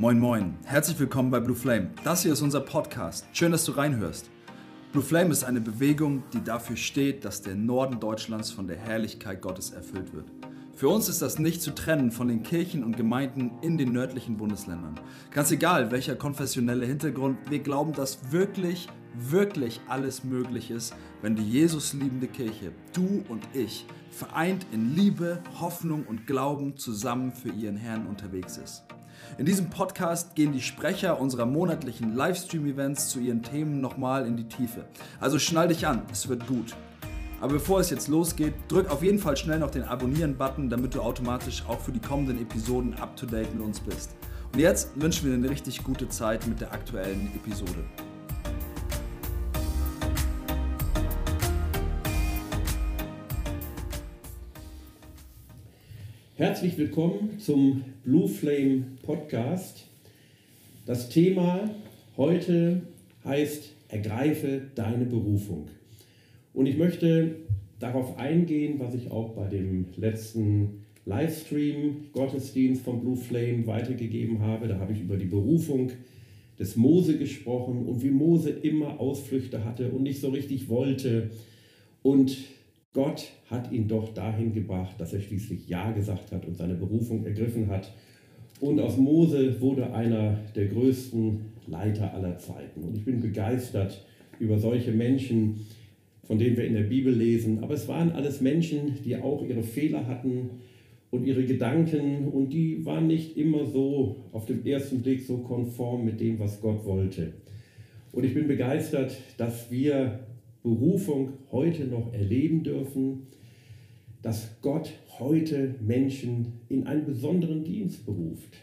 Moin Moin, herzlich willkommen bei Blue Flame. Das hier ist unser Podcast. Schön, dass du reinhörst. Blue Flame ist eine Bewegung, die dafür steht, dass der Norden Deutschlands von der Herrlichkeit Gottes erfüllt wird. Für uns ist das nicht zu trennen von den Kirchen und Gemeinden in den nördlichen Bundesländern. Ganz egal, welcher konfessionelle Hintergrund, wir glauben, dass wirklich, wirklich alles möglich ist, wenn die Jesus liebende Kirche, du und ich, vereint in Liebe, Hoffnung und Glauben zusammen für ihren Herrn unterwegs ist. In diesem Podcast gehen die Sprecher unserer monatlichen Livestream-Events zu ihren Themen nochmal in die Tiefe. Also schnall dich an, es wird gut. Aber bevor es jetzt losgeht, drück auf jeden Fall schnell noch den Abonnieren-Button, damit du automatisch auch für die kommenden Episoden up-to-date mit uns bist. Und jetzt wünschen wir dir eine richtig gute Zeit mit der aktuellen Episode. Herzlich willkommen zum Blue Flame Podcast. Das Thema heute heißt Ergreife deine Berufung. Und ich möchte darauf eingehen, was ich auch bei dem letzten Livestream Gottesdienst von Blue Flame weitergegeben habe. Da habe ich über die Berufung des Mose gesprochen und wie Mose immer Ausflüchte hatte und nicht so richtig wollte. Und Gott hat ihn doch dahin gebracht, dass er schließlich Ja gesagt hat und seine Berufung ergriffen hat. Und aus Mose wurde einer der größten Leiter aller Zeiten. Und ich bin begeistert über solche Menschen, von denen wir in der Bibel lesen. Aber es waren alles Menschen, die auch ihre Fehler hatten und ihre Gedanken und die waren nicht immer so auf den ersten Blick so konform mit dem, was Gott wollte. Und ich bin begeistert, dass wir Berufung heute noch erleben dürfen, dass Gott heute Menschen in einen besonderen Dienst beruft.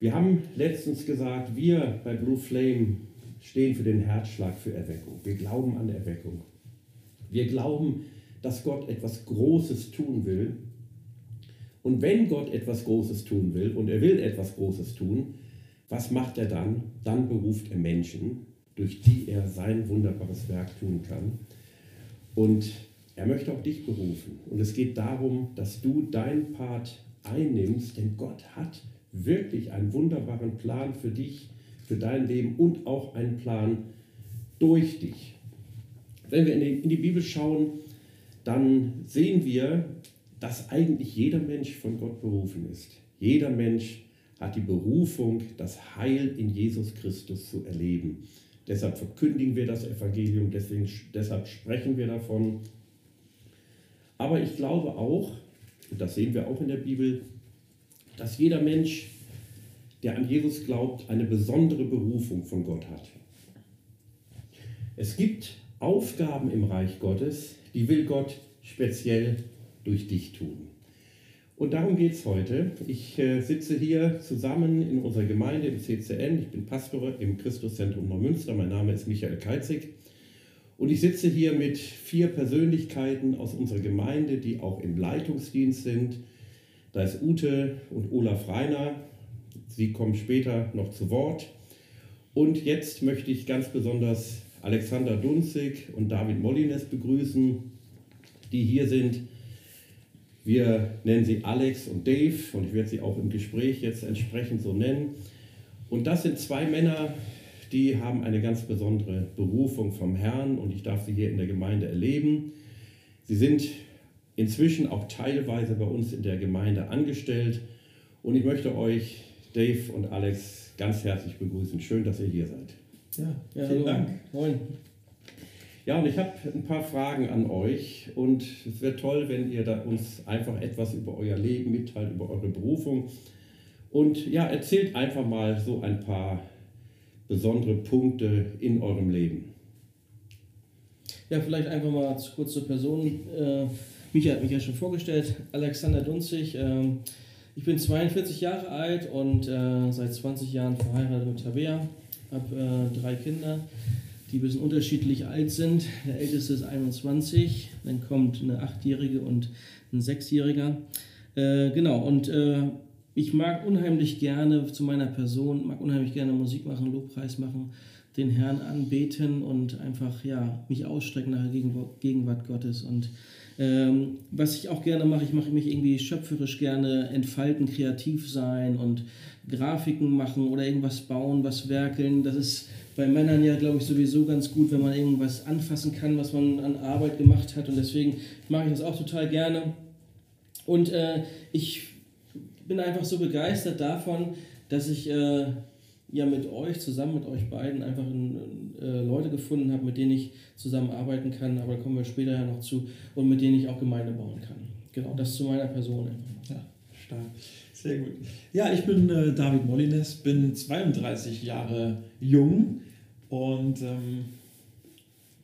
Wir haben letztens gesagt, wir bei Blue Flame stehen für den Herzschlag für Erweckung. Wir glauben an Erweckung. Wir glauben, dass Gott etwas Großes tun will. Und wenn Gott etwas Großes tun will und er will etwas Großes tun, was macht er dann? Dann beruft er Menschen, durch die er sein wunderbares Werk tun kann. Und er möchte auch dich berufen. Und es geht darum, dass du dein Part einnimmst, denn Gott hat wirklich einen wunderbaren Plan für dich für dein Leben und auch einen Plan durch dich. Wenn wir in die, in die Bibel schauen, dann sehen wir, dass eigentlich jeder Mensch von Gott berufen ist. Jeder Mensch hat die Berufung, das Heil in Jesus Christus zu erleben. Deshalb verkündigen wir das Evangelium, deswegen, deshalb sprechen wir davon. Aber ich glaube auch, und das sehen wir auch in der Bibel, dass jeder Mensch der an Jesus glaubt, eine besondere Berufung von Gott hat. Es gibt Aufgaben im Reich Gottes, die will Gott speziell durch dich tun. Und darum geht es heute. Ich äh, sitze hier zusammen in unserer Gemeinde im CCN. Ich bin Pastor im Christuszentrum Neumünster. Mein Name ist Michael Keizig. Und ich sitze hier mit vier Persönlichkeiten aus unserer Gemeinde, die auch im Leitungsdienst sind. Da ist Ute und Olaf Reiner, Sie kommen später noch zu Wort. Und jetzt möchte ich ganz besonders Alexander Dunzig und David Mollines begrüßen, die hier sind. Wir nennen sie Alex und Dave und ich werde sie auch im Gespräch jetzt entsprechend so nennen. Und das sind zwei Männer, die haben eine ganz besondere Berufung vom Herrn und ich darf sie hier in der Gemeinde erleben. Sie sind inzwischen auch teilweise bei uns in der Gemeinde angestellt und ich möchte euch Dave und Alex ganz herzlich begrüßen. Schön, dass ihr hier seid. Ja, ja vielen hallo. Dank. Moin. Ja, und ich habe ein paar Fragen an euch und es wäre toll, wenn ihr da uns einfach etwas über euer Leben mitteilt, über eure Berufung. Und ja, erzählt einfach mal so ein paar besondere Punkte in eurem Leben. Ja, vielleicht einfach mal kurz zur Person. Äh, Micha hat mich ja schon vorgestellt. Alexander Dunzig. Äh, ich bin 42 Jahre alt und äh, seit 20 Jahren verheiratet mit Tabea. Habe äh, drei Kinder, die ein bisschen unterschiedlich alt sind. Der älteste ist 21, dann kommt eine Achtjährige und ein Sechsjähriger. Äh, genau, und äh, ich mag unheimlich gerne zu meiner Person, mag unheimlich gerne Musik machen, Lobpreis machen, den Herrn anbeten und einfach ja, mich ausstrecken nach der Gegenwart Gottes. Und Ähm, was ich auch gerne mache, ich mache mich irgendwie schöpferisch gerne entfalten, kreativ sein und Grafiken machen oder irgendwas bauen, was werkeln. Das ist bei Männern ja, glaube ich, sowieso ganz gut, wenn man irgendwas anfassen kann, was man an Arbeit gemacht hat. Und deswegen mache ich das auch total gerne. Und äh, ich bin einfach so begeistert davon, dass ich äh, ja mit euch, zusammen mit euch beiden, einfach äh, Leute gefunden habe, mit denen ich zusammenarbeiten kann. Aber da kommen wir später ja noch zu. Und mit denen ich auch Gemeinde bauen kann. Genau, das zu meiner Person. Ja, stark. Sehr gut. Ja, ich bin äh, David Molines, bin 32 Jahre jung und ähm,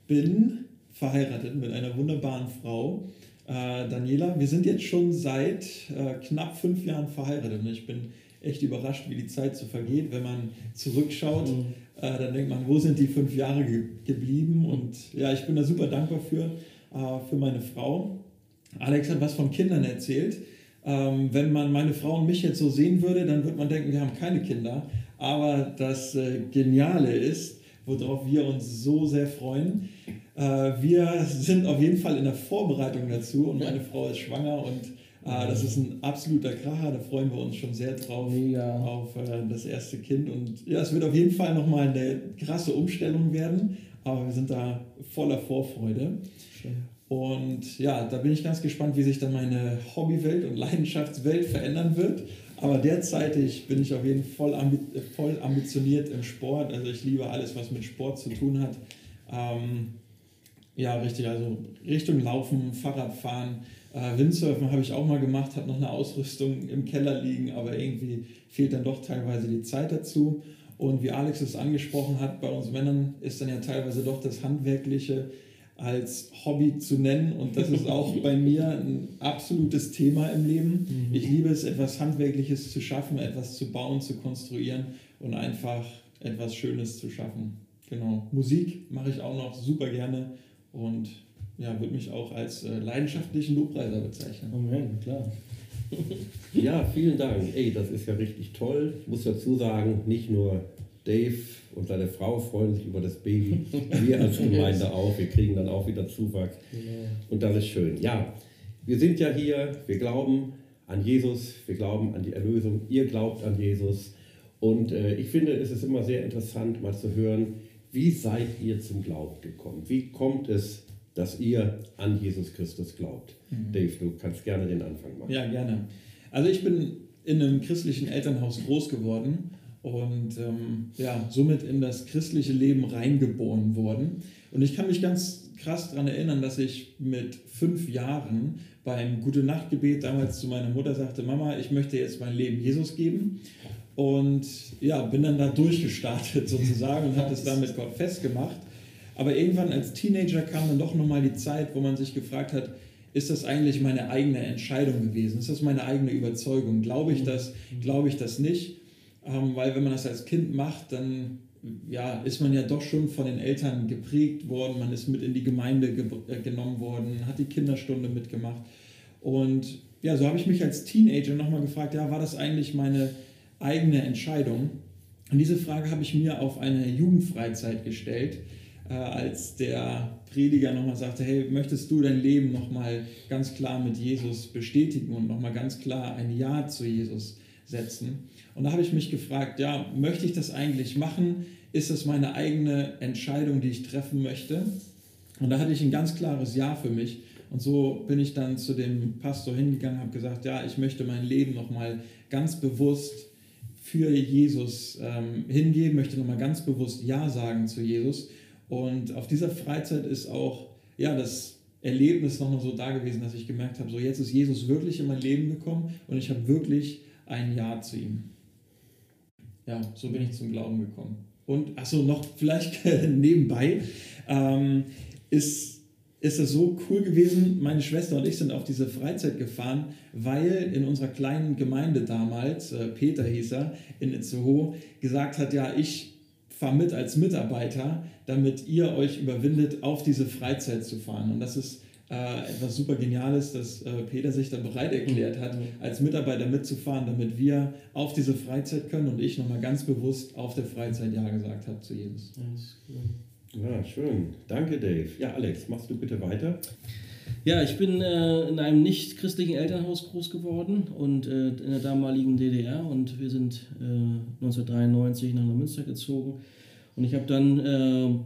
bin verheiratet mit einer wunderbaren Frau, äh, Daniela. Wir sind jetzt schon seit äh, knapp fünf Jahren verheiratet und ich bin echt überrascht, wie die Zeit so vergeht. Wenn man zurückschaut, mhm. äh, dann denkt man, wo sind die fünf Jahre ge geblieben? Und ja, ich bin da super dankbar für, äh, für meine Frau. Alex hat was von Kindern erzählt. Ähm, wenn man meine Frau und mich jetzt so sehen würde, dann würde man denken, wir haben keine Kinder. Aber das äh, Geniale ist, worauf wir uns so sehr freuen. Äh, wir sind auf jeden Fall in der Vorbereitung dazu und meine Frau ist schwanger und äh, das ist ein absoluter Kracher. Da freuen wir uns schon sehr drauf Mega. auf äh, das erste Kind. Und ja, es wird auf jeden Fall nochmal eine krasse Umstellung werden, aber wir sind da voller Vorfreude. Und ja, da bin ich ganz gespannt, wie sich dann meine Hobbywelt und Leidenschaftswelt verändern wird. Aber derzeitig bin ich auf jeden Fall voll, voll ambitioniert im Sport. Also ich liebe alles, was mit Sport zu tun hat. Ähm, ja, richtig. Also Richtung Laufen, Fahrradfahren, äh, Windsurfen habe ich auch mal gemacht, habe noch eine Ausrüstung im Keller liegen, aber irgendwie fehlt dann doch teilweise die Zeit dazu. Und wie Alex es angesprochen hat, bei uns Männern ist dann ja teilweise doch das Handwerkliche als Hobby zu nennen. Und das ist auch bei mir ein absolutes Thema im Leben. Mhm. Ich liebe es, etwas Handwerkliches zu schaffen, etwas zu bauen, zu konstruieren und einfach etwas Schönes zu schaffen. Genau. Musik mache ich auch noch super gerne und ja, würde mich auch als äh, leidenschaftlichen Lobpreiser bezeichnen. Amen, klar. ja, vielen Dank. Ey, das ist ja richtig toll. Ich muss dazu sagen, nicht nur Dave und seine Frau freuen sich über das Baby. Wir als Gemeinde auch. Wir kriegen dann auch wieder Zuwachs. Und das ist schön. Ja, wir sind ja hier. Wir glauben an Jesus. Wir glauben an die Erlösung. Ihr glaubt an Jesus. Und äh, ich finde, es ist immer sehr interessant, mal zu hören, wie seid ihr zum Glauben gekommen? Wie kommt es, dass ihr an Jesus Christus glaubt? Mhm. Dave, du kannst gerne den Anfang machen. Ja, gerne. Also ich bin in einem christlichen Elternhaus groß geworden und ähm, ja, somit in das christliche Leben reingeboren worden. Und ich kann mich ganz krass daran erinnern, dass ich mit fünf Jahren beim Gute-Nacht-Gebet damals zu meiner Mutter sagte, Mama, ich möchte jetzt mein Leben Jesus geben. Und ja, bin dann da durchgestartet sozusagen und habe es dann mit Gott festgemacht. Aber irgendwann als Teenager kam dann doch nochmal die Zeit, wo man sich gefragt hat, ist das eigentlich meine eigene Entscheidung gewesen? Ist das meine eigene Überzeugung? Glaube ich das? Glaube ich das nicht? Ähm, weil wenn man das als Kind macht, dann ja, ist man ja doch schon von den Eltern geprägt worden, man ist mit in die Gemeinde ge äh, genommen worden, hat die Kinderstunde mitgemacht. Und ja, so habe ich mich als Teenager nochmal gefragt, ja, war das eigentlich meine eigene Entscheidung? Und diese Frage habe ich mir auf eine Jugendfreizeit gestellt, äh, als der Prediger nochmal sagte, hey, möchtest du dein Leben nochmal ganz klar mit Jesus bestätigen und nochmal ganz klar ein Ja zu Jesus setzen? Und da habe ich mich gefragt, ja, möchte ich das eigentlich machen? Ist das meine eigene Entscheidung, die ich treffen möchte? Und da hatte ich ein ganz klares Ja für mich. Und so bin ich dann zu dem Pastor hingegangen, habe gesagt, ja, ich möchte mein Leben nochmal ganz bewusst für Jesus ähm, hingeben, möchte nochmal ganz bewusst Ja sagen zu Jesus. Und auf dieser Freizeit ist auch ja, das Erlebnis nochmal so da gewesen, dass ich gemerkt habe, so jetzt ist Jesus wirklich in mein Leben gekommen und ich habe wirklich ein Ja zu ihm ja, so bin ich zum Glauben gekommen. Und achso, noch vielleicht nebenbei ähm, ist, ist es so cool gewesen, meine Schwester und ich sind auf diese Freizeit gefahren, weil in unserer kleinen Gemeinde damals, äh, Peter hieß er, in Itzehoe, gesagt hat, ja, ich fahre mit als Mitarbeiter, damit ihr euch überwindet, auf diese Freizeit zu fahren. Und das ist äh, etwas super Geniales, dass äh, Peter sich dann bereit erklärt hat, mhm. als Mitarbeiter mitzufahren, damit wir auf diese Freizeit können und ich nochmal ganz bewusst auf der Freizeit Ja gesagt habe zu Jesus. Ja, schön. Danke, Dave. Ja, Alex, machst du bitte weiter? Ja, ich bin äh, in einem nicht christlichen Elternhaus groß geworden und äh, in der damaligen DDR und wir sind äh, 1993 nach Neumünster gezogen und ich habe dann äh,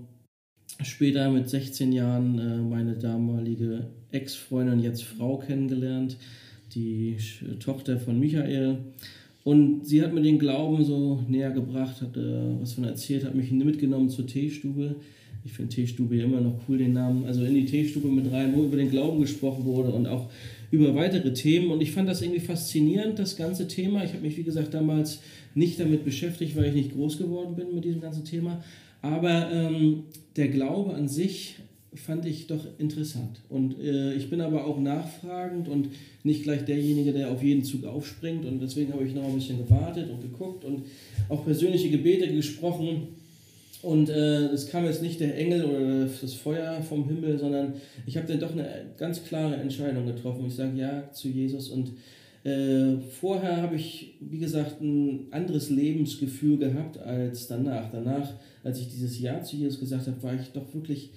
später mit 16 Jahren äh, meine damalige Ex-Freundin, jetzt Frau kennengelernt, die Tochter von Michael. Und sie hat mir den Glauben so näher gebracht, hat äh, was von erzählt, hat mich mitgenommen zur Teestube. Ich finde Teestube immer noch cool, den Namen. Also in die Teestube mit rein, wo über den Glauben gesprochen wurde und auch über weitere Themen. Und ich fand das irgendwie faszinierend, das ganze Thema. Ich habe mich, wie gesagt, damals nicht damit beschäftigt, weil ich nicht groß geworden bin mit diesem ganzen Thema. Aber ähm, der Glaube an sich fand ich doch interessant. Und äh, ich bin aber auch nachfragend und nicht gleich derjenige, der auf jeden Zug aufspringt. Und deswegen habe ich noch ein bisschen gewartet und geguckt und auch persönliche Gebete gesprochen. Und äh, es kam jetzt nicht der Engel oder das Feuer vom Himmel, sondern ich habe dann doch eine ganz klare Entscheidung getroffen. Ich sage ja zu Jesus und äh, vorher habe ich, wie gesagt, ein anderes Lebensgefühl gehabt als danach. Danach, als ich dieses Ja zu Jesus gesagt habe, war ich doch wirklich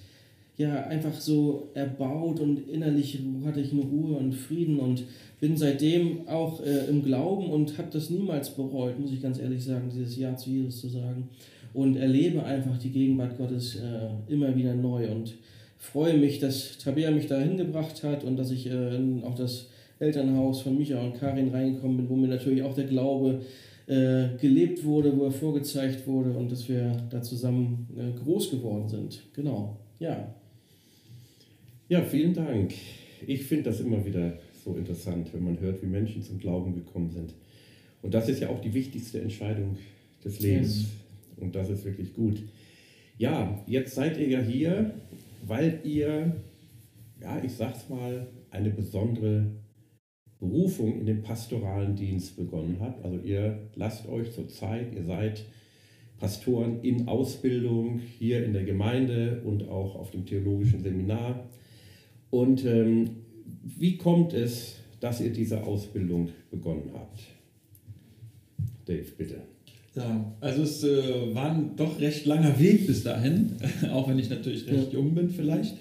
ja, einfach so erbaut und innerlich hatte ich eine Ruhe und Frieden und bin seitdem auch äh, im Glauben und habe das niemals bereut, muss ich ganz ehrlich sagen, dieses Ja zu Jesus zu sagen und erlebe einfach die Gegenwart Gottes äh, immer wieder neu und freue mich, dass Tabea mich da hingebracht hat und dass ich äh, auch das Elternhaus von Micha und Karin reingekommen bin, wo mir natürlich auch der Glaube äh, gelebt wurde, wo er vorgezeigt wurde und dass wir da zusammen äh, groß geworden sind. Genau, ja. Ja, vielen Dank. Ich finde das immer wieder so interessant, wenn man hört, wie Menschen zum Glauben gekommen sind. Und das ist ja auch die wichtigste Entscheidung des Lebens. Yes. Und das ist wirklich gut. Ja, jetzt seid ihr ja hier, weil ihr, ja, ich sag's mal, eine besondere Berufung in den pastoralen Dienst begonnen habt. Also ihr lasst euch zur Zeit, ihr seid Pastoren in Ausbildung hier in der Gemeinde und auch auf dem theologischen Seminar. Und ähm, wie kommt es, dass ihr diese Ausbildung begonnen habt? Dave, bitte. Ja, also es äh, war ein doch recht langer Weg bis dahin, auch wenn ich natürlich recht jung bin vielleicht.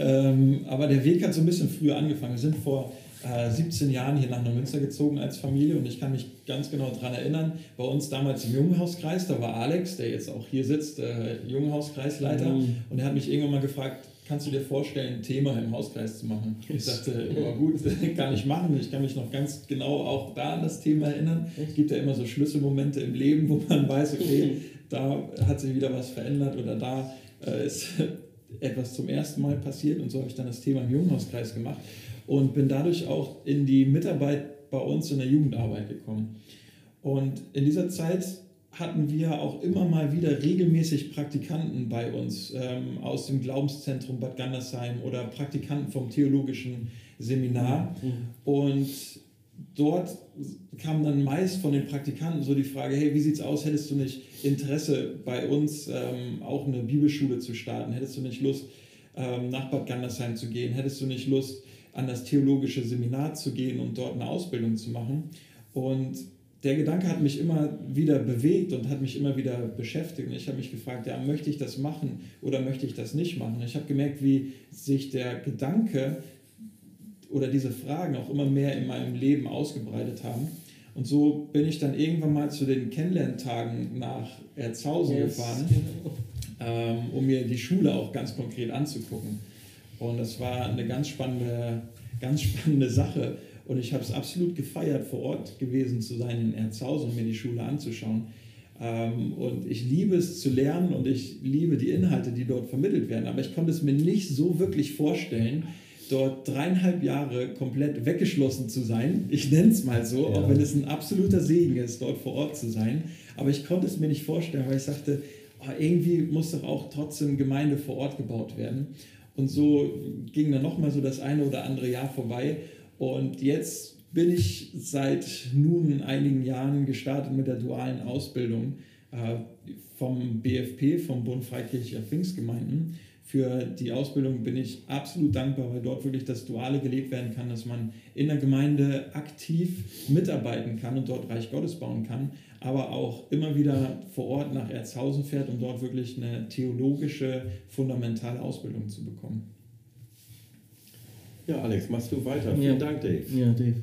ähm, aber der Weg hat so ein bisschen früher angefangen. Wir sind vor äh, 17 Jahren hier nach Neumünster gezogen als Familie und ich kann mich ganz genau daran erinnern, bei uns damals im Jungenhauskreis, da war Alex, der jetzt auch hier sitzt, äh, Jungenhauskreisleiter mhm. und er hat mich irgendwann mal gefragt, kannst du dir vorstellen, ein Thema im Hauskreis zu machen? Ich sagte, ja gut, kann ich machen. Ich kann mich noch ganz genau auch da an das Thema erinnern. Es gibt ja immer so Schlüsselmomente im Leben, wo man weiß, okay, da hat sich wieder was verändert oder da äh, ist etwas zum ersten Mal passiert und so habe ich dann das Thema im Jugendhauskreis gemacht und bin dadurch auch in die Mitarbeit bei uns in der Jugendarbeit gekommen. Und in dieser Zeit hatten wir auch immer mal wieder regelmäßig Praktikanten bei uns ähm, aus dem Glaubenszentrum Bad Gandersheim oder Praktikanten vom theologischen Seminar. Mhm. Und dort kam dann meist von den Praktikanten so die Frage, hey, wie sieht's aus? Hättest du nicht Interesse bei uns ähm, auch eine Bibelschule zu starten? Hättest du nicht Lust, ähm, nach Bad Gandersheim zu gehen? Hättest du nicht Lust, an das theologische Seminar zu gehen und dort eine Ausbildung zu machen? Und der Gedanke hat mich immer wieder bewegt und hat mich immer wieder beschäftigt. Und ich habe mich gefragt, ja, möchte ich das machen oder möchte ich das nicht machen? Und ich habe gemerkt, wie sich der Gedanke oder diese Fragen auch immer mehr in meinem Leben ausgebreitet haben. Und so bin ich dann irgendwann mal zu den Kennenlerntagen nach Erzhausen yes. gefahren, ähm, um mir die Schule auch ganz konkret anzugucken. Und das war eine ganz spannende, ganz spannende Sache und ich habe es absolut gefeiert, vor Ort gewesen zu sein in Erzhausen und mir die Schule anzuschauen. Ähm, und ich liebe es zu lernen und ich liebe die Inhalte, die dort vermittelt werden. Aber ich konnte es mir nicht so wirklich vorstellen, dort dreieinhalb Jahre komplett weggeschlossen zu sein. Ich nenne es mal so, ja. auch wenn es ein absoluter Segen ist, dort vor Ort zu sein. Aber ich konnte es mir nicht vorstellen, weil ich sagte, oh, irgendwie muss doch auch trotzdem Gemeinde vor Ort gebaut werden. Und so ging dann nochmal so das eine oder andere Jahr vorbei. Und jetzt bin ich seit nun einigen Jahren gestartet mit der dualen Ausbildung äh, vom BFP, vom Bund Freikirchlicher Pfingstgemeinden. Für die Ausbildung bin ich absolut dankbar, weil dort wirklich das Duale gelebt werden kann, dass man in der Gemeinde aktiv mitarbeiten kann und dort Reich Gottes bauen kann, aber auch immer wieder vor Ort nach Erzhausen fährt, um dort wirklich eine theologische, fundamentale Ausbildung zu bekommen. Ja, Alex, machst du weiter. Vielen Ja. Dank, Dave. Ja, Dave.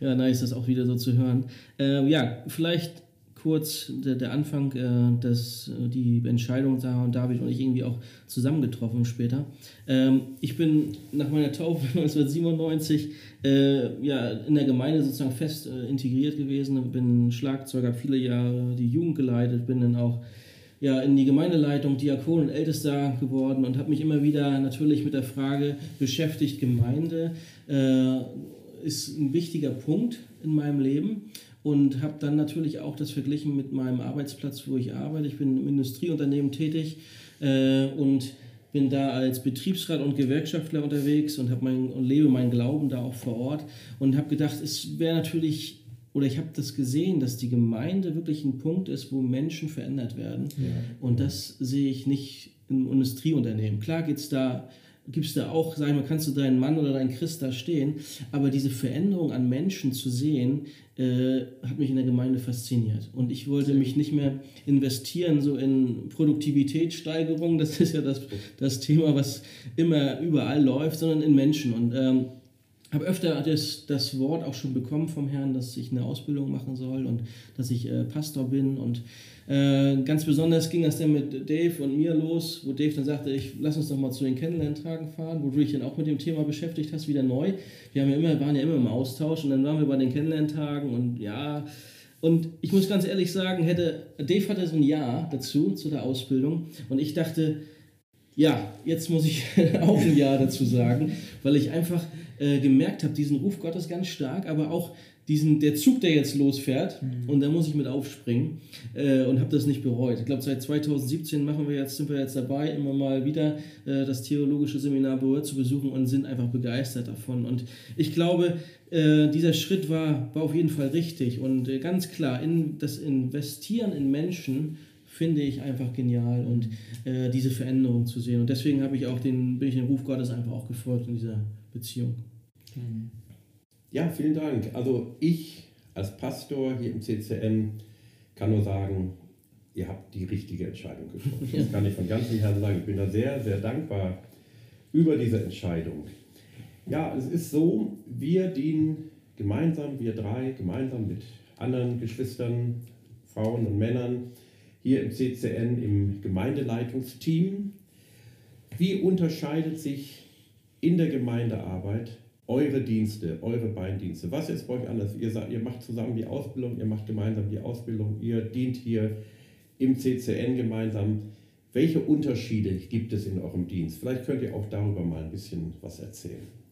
Ja, nice, das auch wieder so zu hören. Ähm, ja, vielleicht kurz der, der Anfang, äh, dass äh, die Entscheidung, Sarah und David und ich irgendwie auch zusammengetroffen später. Ähm, ich bin nach meiner Taufe 1997 äh, ja, in der Gemeinde sozusagen fest äh, integriert gewesen, bin Schlagzeuger, viele Jahre die Jugend geleitet, bin dann auch ja, in die Gemeindeleitung, Diakon und Ältester geworden und habe mich immer wieder natürlich mit der Frage beschäftigt, Gemeinde äh, ist ein wichtiger Punkt in meinem Leben und habe dann natürlich auch das verglichen mit meinem Arbeitsplatz, wo ich arbeite. Ich bin im Industrieunternehmen tätig äh, und bin da als Betriebsrat und Gewerkschaftler unterwegs und, mein, und lebe meinen Glauben da auch vor Ort und habe gedacht, es wäre natürlich, oder ich habe das gesehen, dass die Gemeinde wirklich ein Punkt ist, wo Menschen verändert werden. Und das sehe ich nicht im Industrieunternehmen. Klar geht's da, gibt es da auch, sag ich mal, kannst du deinen Mann oder deinen Christ da stehen, aber diese Veränderung an Menschen zu sehen, äh, hat mich in der Gemeinde fasziniert. Und ich wollte mich nicht mehr investieren so in Produktivitätssteigerung, das ist ja das, das Thema, was immer überall läuft, sondern in Menschen. Und ähm, habe öfter das, das Wort auch schon bekommen vom Herrn, dass ich eine Ausbildung machen soll und dass ich äh, Pastor bin. Und äh, ganz besonders ging das dann mit Dave und mir los, wo Dave dann sagte, ich lass uns doch mal zu den Kennenlerntagen fahren, wo du dich dann auch mit dem Thema beschäftigt hast, wieder neu. Wir haben ja immer, waren ja immer im Austausch und dann waren wir bei den Kennenlerntagen und ja. Und ich muss ganz ehrlich sagen, hätte Dave hatte so ein Jahr dazu, zu der Ausbildung. Und ich dachte, ja, jetzt muss ich auch ein Ja dazu sagen, weil ich einfach äh, gemerkt habe, diesen Ruf Gottes ganz stark, aber auch diesen, der Zug, der jetzt losfährt, und da muss ich mit aufspringen äh, und habe das nicht bereut. Ich glaube, seit 2017 machen wir jetzt, sind wir jetzt dabei, immer mal wieder äh, das theologische Seminar Berührt zu besuchen und sind einfach begeistert davon. Und ich glaube, äh, dieser Schritt war, war auf jeden Fall richtig und äh, ganz klar, in das Investieren in Menschen finde ich einfach genial und äh, diese Veränderung zu sehen. Und deswegen habe ich auch den, bin ich dem Ruf Gottes einfach auch gefolgt in dieser Beziehung. Ja, vielen Dank. Also ich als Pastor hier im CCN kann nur sagen, ihr habt die richtige Entscheidung getroffen. Das kann ich von ganzem Herzen sagen. Ich bin da sehr, sehr dankbar über diese Entscheidung. Ja, es ist so, wir dienen gemeinsam, wir drei, gemeinsam mit anderen Geschwistern, Frauen und Männern hier im CCN im Gemeindeleitungsteam. Wie unterscheidet sich in der Gemeindearbeit eure Dienste, eure beiden Dienste? Was ist bei euch anders? Ihr, sagt, ihr macht zusammen die Ausbildung, ihr macht gemeinsam die Ausbildung, ihr dient hier im CCN gemeinsam. Welche Unterschiede gibt es in eurem Dienst? Vielleicht könnt ihr auch darüber mal ein bisschen was erzählen.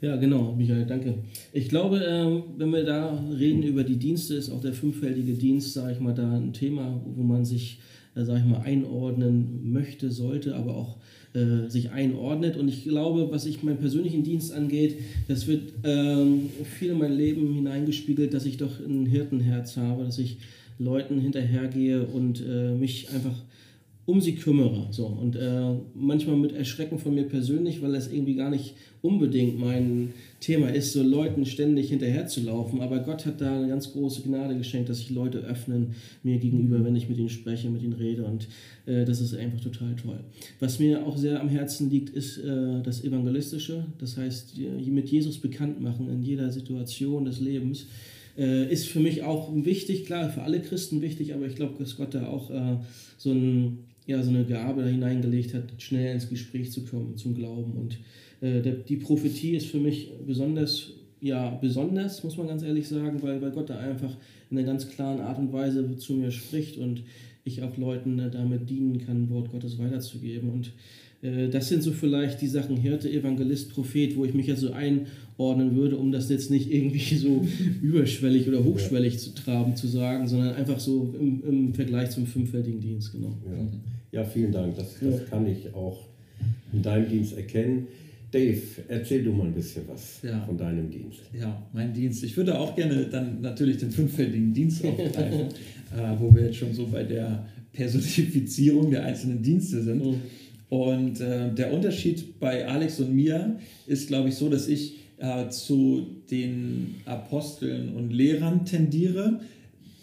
Ja, genau, Michael, danke. Ich glaube, ähm, wenn wir da reden über die Dienste, ist auch der fünffältige Dienst, sage ich mal, da ein Thema, wo man sich, äh, sage ich mal, einordnen möchte, sollte, aber auch äh, sich einordnet. Und ich glaube, was ich meinen persönlichen Dienst angeht, das wird ähm, viel in mein Leben hineingespiegelt, dass ich doch ein Hirtenherz habe, dass ich Leuten hinterhergehe und äh, mich einfach um sie kümmere. So. Und äh, manchmal mit Erschrecken von mir persönlich, weil das irgendwie gar nicht unbedingt mein Thema ist, so Leuten ständig hinterherzulaufen. Aber Gott hat da eine ganz große Gnade geschenkt, dass sich Leute öffnen mir gegenüber, wenn ich mit ihnen spreche, mit ihnen rede. Und äh, das ist einfach total toll. Was mir auch sehr am Herzen liegt, ist äh, das Evangelistische. Das heißt, mit Jesus bekannt machen in jeder Situation des Lebens äh, ist für mich auch wichtig, klar, für alle Christen wichtig, aber ich glaube, dass Gott da auch äh, so, ein, ja, so eine Gabe da hineingelegt hat, schnell ins Gespräch zu kommen, zum Glauben. Und äh, der, die Prophetie ist für mich besonders, ja, besonders, muss man ganz ehrlich sagen, weil, weil Gott da einfach in einer ganz klaren Art und Weise zu mir spricht und ich auch Leuten äh, damit dienen kann, Wort Gottes weiterzugeben. Und äh, das sind so vielleicht die Sachen Hirte, Evangelist, Prophet, wo ich mich jetzt so einordnen würde, um das jetzt nicht irgendwie so überschwellig oder hochschwellig zu traben zu sagen, sondern einfach so im, im Vergleich zum fünffältigen Dienst, genau. Ja, ja vielen Dank. Das, das kann ich auch in deinem Dienst erkennen. Dave, erzähl du mal ein bisschen was Ja. von deinem Dienst. Ja, mein Dienst. Ich würde auch gerne dann natürlich den fünffältigen Dienst aufgreifen, äh, wo wir jetzt schon so bei der Personifizierung der einzelnen Dienste sind. Mhm. Und äh, der Unterschied bei Alex und mir ist, glaube ich, so, dass ich äh, zu den Aposteln und Lehrern tendiere.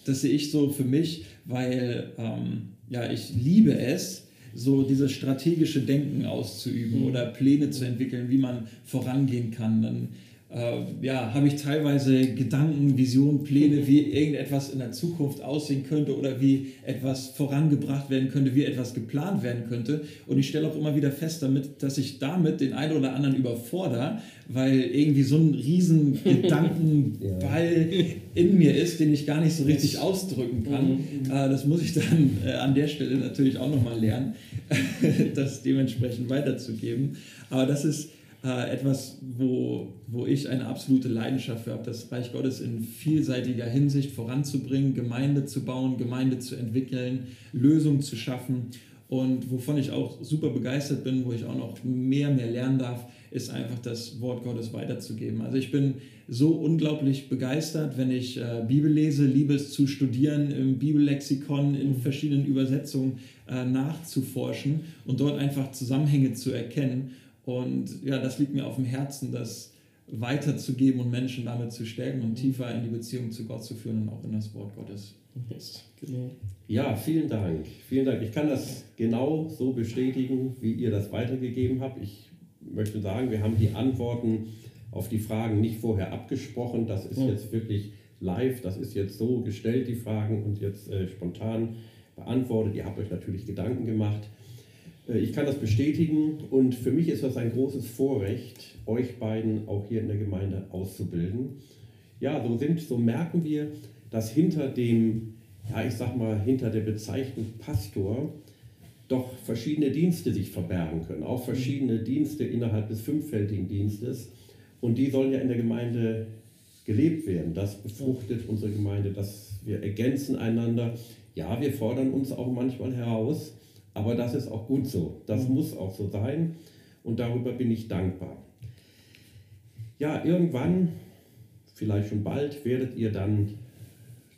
Das sehe ich so für mich, weil ähm, ja, ich liebe es, so dieses strategische Denken auszuüben mhm. oder Pläne zu entwickeln, wie man vorangehen kann. Dann äh, ja, habe ich teilweise Gedanken, Visionen, Pläne, wie irgendetwas in der Zukunft aussehen könnte oder wie etwas vorangebracht werden könnte, wie etwas geplant werden könnte. Und ich stelle auch immer wieder fest damit, dass ich damit den einen oder anderen überfordere, weil irgendwie so ein riesen Gedankenball in mir ist, den ich gar nicht so richtig ausdrücken kann. Mhm. Äh, das muss ich dann äh, an der Stelle natürlich auch nochmal lernen, das dementsprechend weiterzugeben. Aber das ist äh, etwas, wo, wo ich eine absolute Leidenschaft für habe, das Reich Gottes in vielseitiger Hinsicht voranzubringen, Gemeinde zu bauen, Gemeinde zu entwickeln, Lösungen zu schaffen. Und wovon ich auch super begeistert bin, wo ich auch noch mehr, mehr lernen darf, ist einfach das Wort Gottes weiterzugeben. Also ich bin so unglaublich begeistert, wenn ich äh, Bibel lese, liebe es zu studieren, im Bibellexikon, in verschiedenen Übersetzungen äh, nachzuforschen und dort einfach Zusammenhänge zu erkennen. Und ja, das liegt mir auf dem Herzen, das weiterzugeben und Menschen damit zu stärken und tiefer in die Beziehung zu Gott zu führen und auch in das Wort Gottes. Yes, genau. Ja, vielen Dank. Vielen Dank. Ich kann das genau so bestätigen, wie ihr das weitergegeben habt. Ich möchte sagen, wir haben die Antworten auf die Fragen nicht vorher abgesprochen. Das ist ja. jetzt wirklich live, das ist jetzt so gestellt, die Fragen, und jetzt äh, spontan beantwortet. Ihr habt euch natürlich Gedanken gemacht. Äh, ich kann das bestätigen und für mich ist das ein großes Vorrecht, euch beiden auch hier in der Gemeinde auszubilden. Ja, so sind, so merken wir, dass hinter dem, ja, ich sag mal, hinter der Bezeichnung Pastor doch verschiedene Dienste sich verbergen können, auch verschiedene Dienste innerhalb des fünffältigen Dienstes. Und die sollen ja in der Gemeinde gelebt werden. Das befruchtet unsere Gemeinde, dass wir ergänzen einander. Ja, wir fordern uns auch manchmal heraus, aber das ist auch gut so. Das mhm. muss auch so sein und darüber bin ich dankbar. Ja, irgendwann, vielleicht schon bald, werdet ihr dann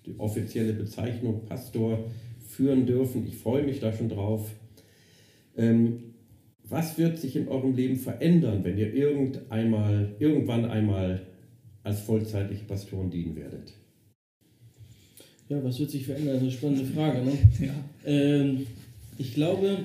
die offizielle Bezeichnung Pastor führen dürfen. Ich freue mich da schon drauf. Ähm, was wird sich in eurem Leben verändern, wenn ihr irgendeinmal, irgendwann einmal als vollzeitliche Pastoren dienen werdet? Ja, was wird sich verändern? Das ist eine spannende Frage. Ne? Ja. Ähm, ich glaube,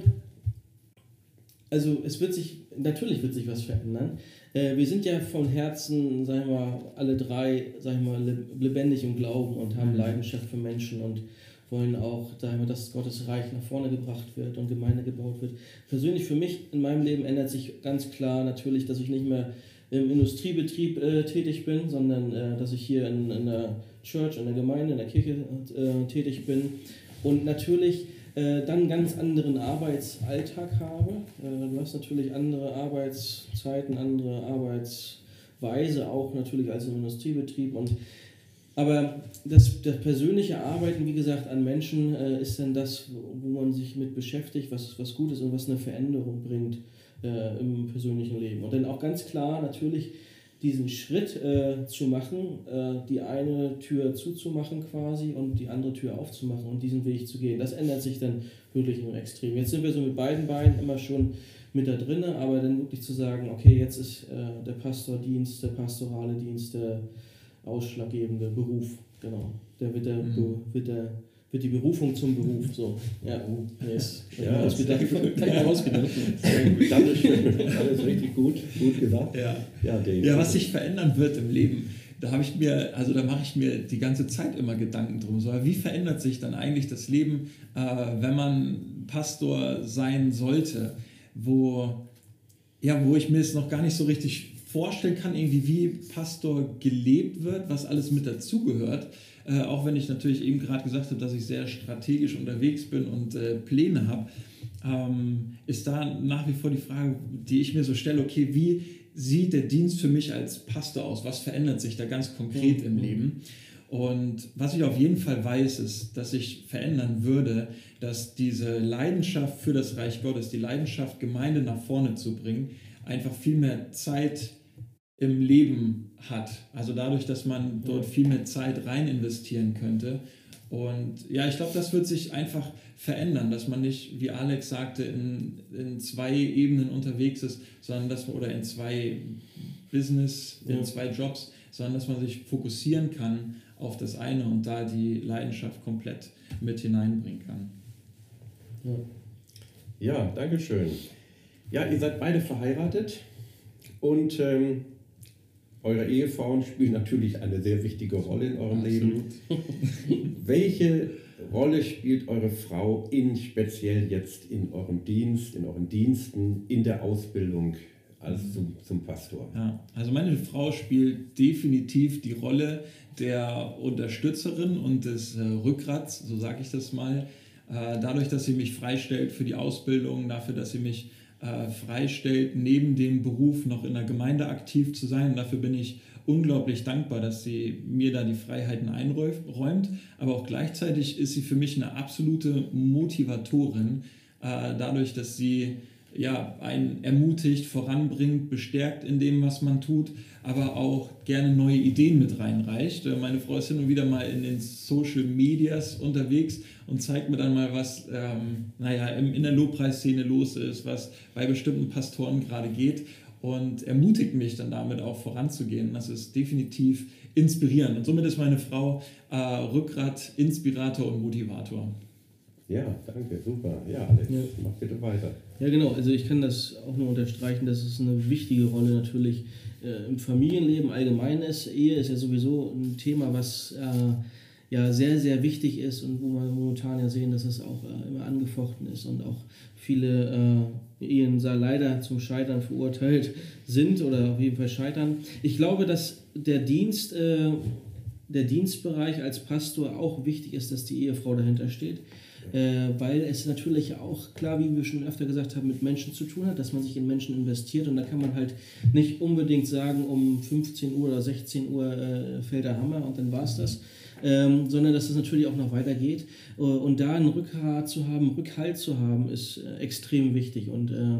also es wird sich, natürlich wird sich was verändern. Äh, wir sind ja von Herzen, sagen wir alle drei, sagen wir lebendig im Glauben und haben mhm. Leidenschaft für Menschen und wollen auch, sagen wir, dass Gottes Reich nach vorne gebracht wird und Gemeinde gebaut wird. Persönlich für mich in meinem Leben ändert sich ganz klar natürlich, dass ich nicht mehr im Industriebetrieb äh, tätig bin, sondern äh, dass ich hier in, in der Church, in der Gemeinde, in der Kirche äh, tätig bin. Und natürlich äh, dann ganz anderen Arbeitsalltag habe. Äh, du hast natürlich andere Arbeitszeiten, andere Arbeitsweise auch natürlich als im Industriebetrieb. Und, aber das, das persönliche Arbeiten, wie gesagt, an Menschen äh, ist dann das, wo man sich mit beschäftigt, was, was gut ist und was eine Veränderung bringt äh, im persönlichen Leben. Und dann auch ganz klar natürlich diesen Schritt äh, zu machen, äh, die eine Tür zuzumachen quasi und die andere Tür aufzumachen und diesen Weg zu gehen. Das ändert sich dann wirklich im Extrem. Jetzt sind wir so mit beiden Beinen immer schon mit da drin, aber dann wirklich zu sagen, okay, jetzt ist äh, der Pastordienst, der pastorale Dienst der ausschlaggebende Beruf, genau. Der wird der, mhm. wird der wird die Berufung zum Beruf. So, ja, yes. ja ausgedacht. ausgedacht. Das ist. Alles richtig gut, gut gesagt. Ja. Ja, ja, was sich verändern wird im Leben, da habe ich mir, also da mache ich mir die ganze Zeit immer Gedanken drum. So, wie verändert sich dann eigentlich das Leben, äh, wenn man Pastor sein sollte, wo, ja, wo ich mir es noch gar nicht so richtig vorstellen kann, irgendwie wie Pastor gelebt wird, was alles mit dazugehört. Äh, auch wenn ich natürlich eben gerade gesagt habe, dass ich sehr strategisch unterwegs bin und äh, Pläne habe, ähm, ist da nach wie vor die Frage, die ich mir so stelle, okay, wie sieht der Dienst für mich als Pastor aus? Was verändert sich da ganz konkret mhm. im Leben? Und was ich auf jeden Fall weiß, ist, dass ich verändern würde, dass diese Leidenschaft für das Reich Gottes, die Leidenschaft, Gemeinde nach vorne zu bringen, einfach viel mehr Zeit im Leben hat. Also dadurch, dass man dort viel mehr Zeit rein investieren könnte. Und ja, ich glaube, das wird sich einfach verändern, dass man nicht, wie Alex sagte, in, in zwei Ebenen unterwegs ist, sondern dass man, oder in zwei Business, in ja. zwei Jobs, sondern dass man sich fokussieren kann auf das eine und da die Leidenschaft komplett mit hineinbringen kann. Ja. Ja, danke schön. Ja, ihr seid beide verheiratet und ähm, eure Ehefrauen spielen natürlich eine sehr wichtige Rolle in eurem. Leben. Welche Rolle spielt eure Frau in speziell jetzt in eurem Dienst, in euren Diensten, in der Ausbildung als zum, zum Pastor? Ja, also meine Frau spielt definitiv die Rolle der Unterstützerin und des äh, Rückgrats, so sage ich das mal. Äh, dadurch, dass sie mich freistellt für die Ausbildung, dafür, dass sie mich äh, freistellt, neben dem Beruf noch in der Gemeinde aktiv zu sein. Und dafür bin ich unglaublich dankbar, dass sie mir da die Freiheiten einräumt. Aber auch gleichzeitig ist sie für mich eine absolute Motivatorin, äh, dadurch, dass sie ja, einen ermutigt, voranbringt, bestärkt in dem, was man tut, aber auch gerne neue Ideen mit reinreicht. Äh, meine Frau ist hin und wieder mal in den Social Medias unterwegs und zeigt mir dann mal, was ähm, naja, in der Lobpreisszene los ist, was bei bestimmten Pastoren gerade geht und ermutigt mich dann damit auch voranzugehen. Das ist definitiv inspirierend. Und somit ist meine Frau äh, Rückgrat, Inspirator und Motivator. Ja, danke, super. Ja, Alex, ja. mach bitte weiter. Ja, genau. Also ich kann das auch nur unterstreichen, dass es eine wichtige Rolle natürlich äh, im Familienleben allgemein ist. Ehe ist ja sowieso ein Thema, was äh, ja sehr, sehr wichtig ist und wo wir momentan ja sehen, dass es auch äh, immer angefochten ist und auch viele äh, Ehen leider zum Scheitern verurteilt sind oder auf jeden Fall scheitern. Ich glaube, dass der Dienst, äh, der Dienstbereich als Pastor auch wichtig ist, dass die Ehefrau dahinter steht. Äh, weil es natürlich auch, klar, wie wir schon öfter gesagt haben, mit Menschen zu tun hat, dass man sich in Menschen investiert und da kann man halt nicht unbedingt sagen, um 15 Uhr oder 16 Uhr äh, fällt der Hammer und dann war es das ähm, sondern dass es natürlich auch noch weitergeht. Äh, und da einen Rückgrat zu haben, Rückhalt zu haben, ist äh, extrem wichtig. Und äh,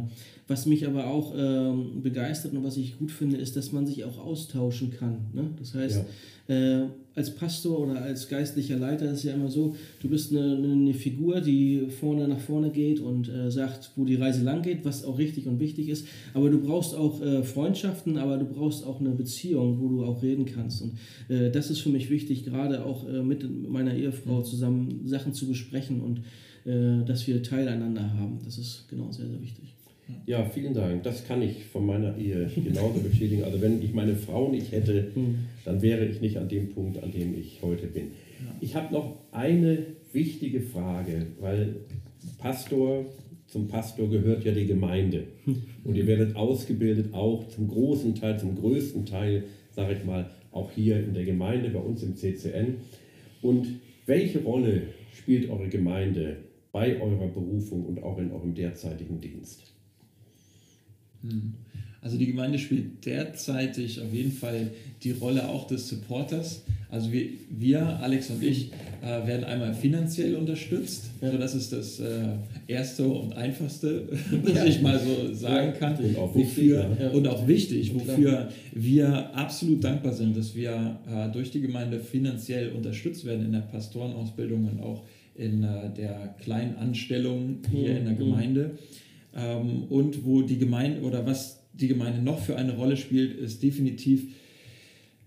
was mich aber auch ähm, begeistert und was ich gut finde, ist, dass man sich auch austauschen kann. Ne? Das heißt, ja. äh, als Pastor oder als geistlicher Leiter ist es ja immer so, du bist eine, eine Figur, die vorne nach vorne geht und äh, sagt, wo die Reise lang geht, was auch richtig und wichtig ist. Aber du brauchst auch äh, Freundschaften, aber du brauchst auch eine Beziehung, wo du auch reden kannst. Und äh, das ist für mich wichtig, gerade auch äh, mit meiner Ehefrau mhm. zusammen Sachen zu besprechen und äh, dass wir Teil einander haben. Das ist genau sehr, sehr wichtig. Ja, vielen Dank. Das kann ich von meiner Ehe genauso bestätigen. Also wenn ich meine Frau nicht hätte, dann wäre ich nicht an dem Punkt, an dem ich heute bin. Ich habe noch eine wichtige Frage, weil Pastor, zum Pastor gehört ja die Gemeinde. Und ihr werdet ausgebildet auch zum großen Teil, zum größten Teil, sage ich mal, auch hier in der Gemeinde, bei uns im CCN. Und welche Rolle spielt eure Gemeinde bei eurer Berufung und auch in eurem derzeitigen Dienst? Hm. Also die Gemeinde spielt derzeitig auf jeden Fall die Rolle auch des Supporters. Also wir, wir Alex und ich, äh, werden einmal finanziell unterstützt. Ja. Also das ist das äh, Erste und Einfachste, was ja. ich mal so sagen kann. Und auch wofür, wichtig, ja. und auch wichtig, wofür wir absolut dankbar sind, dass wir äh, durch die Gemeinde finanziell unterstützt werden in der Pastorenausbildung und auch in äh, der kleinen Anstellung hier mhm. in der Gemeinde. Mhm. Ähm, und wo die Gemeinde oder was die Gemeinde noch für eine Rolle spielt, ist definitiv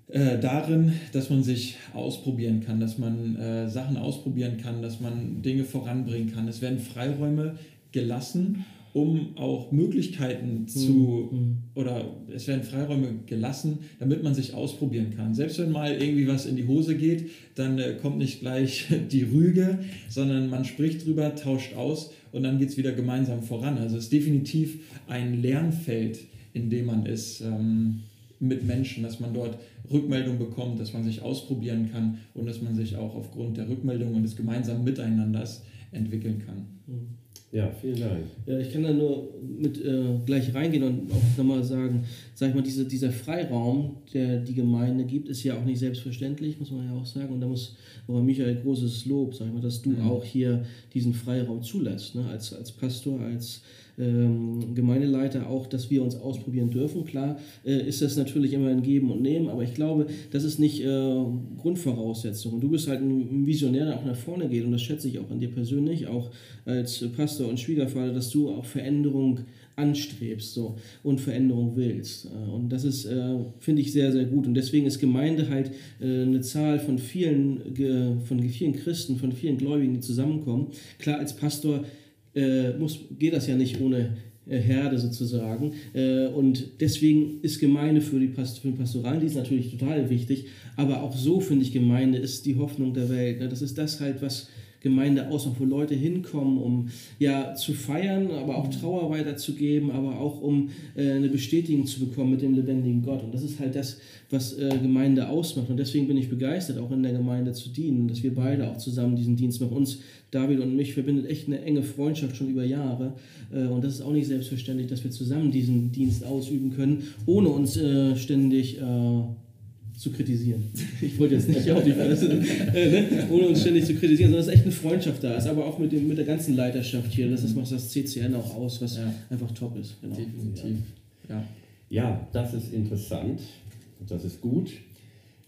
äh, darin, dass man sich ausprobieren kann, dass man äh, Sachen ausprobieren kann, dass man Dinge voranbringen kann. Es werden Freiräume gelassen um auch Möglichkeiten zu mhm. oder es werden Freiräume gelassen, damit man sich ausprobieren kann. Selbst wenn mal irgendwie was in die Hose geht, dann äh, kommt nicht gleich die Rüge, sondern man spricht drüber, tauscht aus und dann geht es wieder gemeinsam voran. Also es ist definitiv ein Lernfeld, in dem man ist ähm, mit Menschen, dass man dort Rückmeldung bekommt, dass man sich ausprobieren kann und dass man sich auch aufgrund der Rückmeldung und des gemeinsamen Miteinanders entwickeln kann. Mhm. Ja, vielen Dank. Ja, ich kann da nur mit äh, gleich reingehen und auch nochmal sagen, sag ich mal, diese, dieser Freiraum, der die Gemeinde gibt, ist ja auch nicht selbstverständlich, muss man ja auch sagen. Und da muss aber Michael großes Lob, sag ich mal, dass du mhm. auch hier diesen Freiraum zulässt, ne? als, als Pastor, als ähm, Gemeindeleiter auch, dass wir uns ausprobieren dürfen. Klar äh, ist das natürlich immer ein Geben und Nehmen, aber ich glaube, das ist nicht äh, Grundvoraussetzung. Und du bist halt ein Visionär, der auch nach vorne geht und das schätze ich auch an dir persönlich, auch als Pastor und Schwiegervater, dass du auch Veränderung anstrebst so, und Veränderung willst. Äh, und das ist, äh, finde ich, sehr, sehr gut. Und deswegen ist Gemeinde halt äh, eine Zahl von vielen, von vielen Christen, von vielen Gläubigen, die zusammenkommen. Klar, als Pastor äh, muss, geht das ja nicht ohne äh, Herde sozusagen. Äh, und deswegen ist Gemeinde für, die Past für den Pastoraldienst natürlich total wichtig. Aber auch so finde ich, Gemeinde ist die Hoffnung der Welt. Ne? Das ist das halt, was Gemeinde ausmacht, wo Leute hinkommen, um ja zu feiern, aber auch Trauer weiterzugeben, aber auch um äh, eine Bestätigung zu bekommen mit dem lebendigen Gott. Und das ist halt das, was äh, Gemeinde ausmacht. Und deswegen bin ich begeistert, auch in der Gemeinde zu dienen, dass wir beide auch zusammen diesen Dienst machen. Uns, David und mich, verbindet echt eine enge Freundschaft schon über Jahre. Äh, und das ist auch nicht selbstverständlich, dass wir zusammen diesen Dienst ausüben können, ohne uns äh, ständig äh, zu kritisieren. Ich wollte jetzt nicht auf die Fresse, äh, ne? ohne uns ständig zu kritisieren, sondern dass echt eine Freundschaft da ist, aber auch mit, dem, mit der ganzen Leiterschaft hier. Das, das macht das CCN auch aus, was ja. einfach top ist. Genau. Definitiv. Ja. ja, das ist interessant. Das ist gut.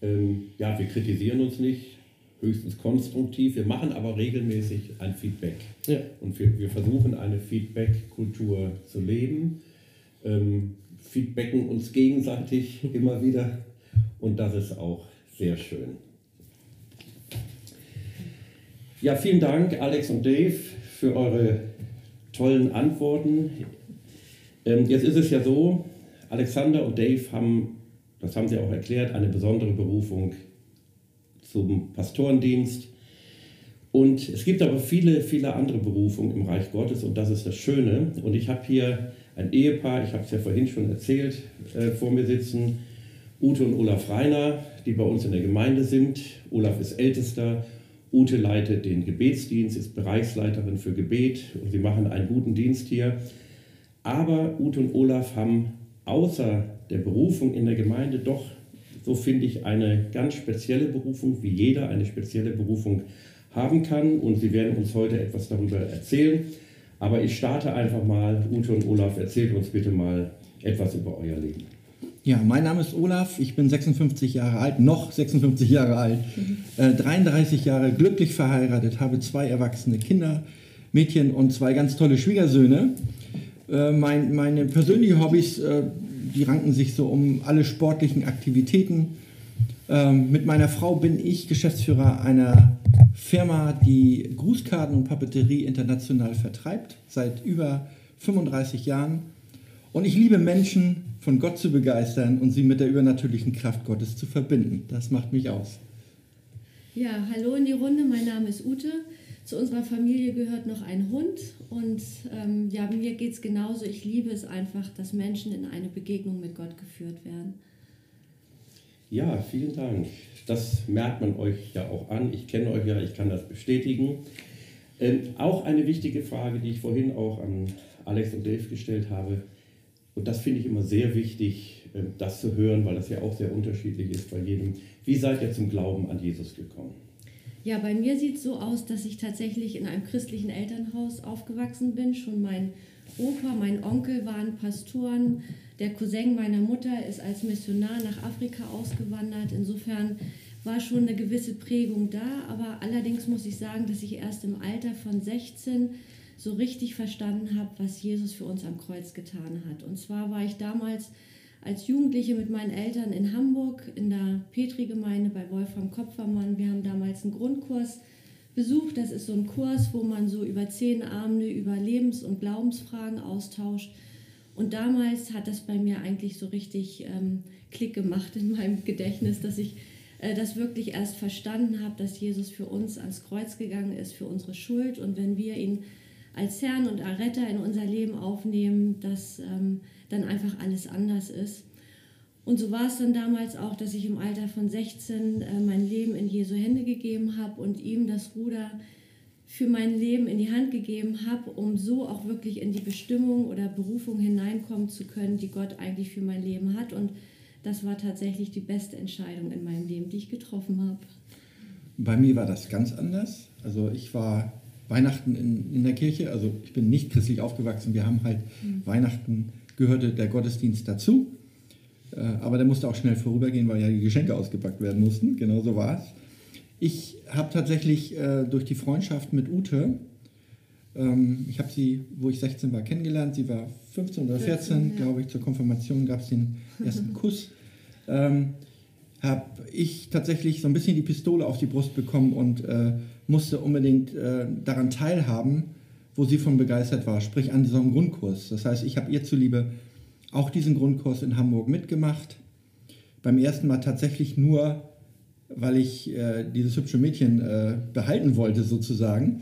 Ähm, ja, wir kritisieren uns nicht, höchstens konstruktiv. Wir machen aber regelmäßig ein Feedback. Ja. Und wir, wir versuchen eine Feedback-Kultur zu leben. Ähm, feedbacken uns gegenseitig immer wieder und das ist auch sehr schön. Ja, vielen Dank, Alex und Dave, für eure tollen Antworten. Ähm, jetzt ist es ja so, Alexander und Dave haben, das haben sie auch erklärt, eine besondere Berufung zum Pastorendienst. Und es gibt aber viele, viele andere Berufungen im Reich Gottes und das ist das Schöne. Und ich habe hier ein Ehepaar, ich habe es ja vorhin schon erzählt, äh, vor mir sitzen. Ute und Olaf Reiner, die bei uns in der Gemeinde sind. Olaf ist ältester. Ute leitet den Gebetsdienst, ist Bereichsleiterin für Gebet und sie machen einen guten Dienst hier. Aber Ute und Olaf haben außer der Berufung in der Gemeinde doch, so finde ich, eine ganz spezielle Berufung, wie jeder eine spezielle Berufung haben kann. Und sie werden uns heute etwas darüber erzählen. Aber ich starte einfach mal. Ute und Olaf, erzählt uns bitte mal etwas über euer Leben. Ja, mein Name ist Olaf, ich bin 56 Jahre alt, noch 56 Jahre alt, mhm. äh, 33 Jahre glücklich verheiratet, habe zwei erwachsene Kinder, Mädchen und zwei ganz tolle Schwiegersöhne. Äh, mein, meine persönlichen Hobbys, äh, die ranken sich so um alle sportlichen Aktivitäten. Ähm, mit meiner Frau bin ich Geschäftsführer einer Firma, die Grußkarten und Papeterie international vertreibt, seit über 35 Jahren. Und ich liebe Menschen, von Gott zu begeistern und sie mit der übernatürlichen Kraft Gottes zu verbinden. Das macht mich aus. Ja, hallo in die Runde. Mein Name ist Ute. Zu unserer Familie gehört noch ein Hund und ähm, ja, mir geht es genauso. Ich liebe es einfach, dass Menschen in eine Begegnung mit Gott geführt werden. Ja, vielen Dank. Das merkt man euch ja auch an. Ich kenne euch ja, ich kann das bestätigen. Ähm, auch eine wichtige Frage, die ich vorhin auch an Alex und Dave gestellt habe. Und das finde ich immer sehr wichtig, ähm, das zu hören, weil das ja auch sehr unterschiedlich ist bei jedem. Wie seid ihr zum Glauben an Jesus gekommen? Ja, bei mir sieht es so aus, dass ich tatsächlich in einem christlichen Elternhaus aufgewachsen bin. Schon mein Opa, mein Onkel waren Pastoren. Der Cousin meiner Mutter ist als Missionar nach Afrika ausgewandert. Insofern war schon eine gewisse Prägung da. Aber allerdings muss ich sagen, dass ich erst im Alter von 16 so richtig verstanden habe, was Jesus für uns am Kreuz getan hat. Und zwar war ich damals als Jugendliche mit meinen Eltern in Hamburg in der Petri-Gemeinde bei Wolfram Kopfermann. Wir haben damals einen Grundkurs besucht. Das ist so ein Kurs, wo man so über zehn Abende über Lebens- und Glaubensfragen austauscht. Und damals hat das bei mir eigentlich so richtig ähm, Klick gemacht in meinem Gedächtnis, dass ich äh, das wirklich erst verstanden habe, dass Jesus für uns ans Kreuz gegangen ist, für unsere Schuld. Und wenn wir ihn als Herrn und Erretter in unser Leben aufnehmen, dass ähm, dann einfach alles anders ist. Und so war es dann damals auch, dass ich im Alter von 16 äh, mein Leben in Jesu Hände gegeben habe und ihm das Ruder für mein Leben in die Hand gegeben habe, um so auch wirklich in die Bestimmung oder Berufung hineinkommen zu können, die Gott eigentlich für mein Leben hat. Und das war tatsächlich die beste Entscheidung in meinem Leben, die ich getroffen habe. Bei mir war das ganz anders. Also ich war Weihnachten in, in der Kirche. Also ich bin nicht christlich aufgewachsen. Wir haben halt mhm. Weihnachten gehörte der Gottesdienst dazu. Äh, aber der musste auch schnell vorübergehen, weil ja die Geschenke ausgepackt werden mussten. Genau so war es. Ich habe tatsächlich äh, durch die Freundschaft mit Ute, ähm, ich habe sie, wo ich 16 war, kennengelernt. Sie war 15 oder 14, 14 ja. glaube ich. Zur Konfirmation gab es den ersten Kuss. Ähm, habe ich tatsächlich so ein bisschen die Pistole auf die Brust bekommen und äh, musste unbedingt äh, daran teilhaben, wo sie von begeistert war, sprich an diesem Grundkurs. Das heißt, ich habe ihr zuliebe auch diesen Grundkurs in Hamburg mitgemacht. Beim ersten Mal tatsächlich nur, weil ich äh, dieses hübsche Mädchen äh, behalten wollte, sozusagen.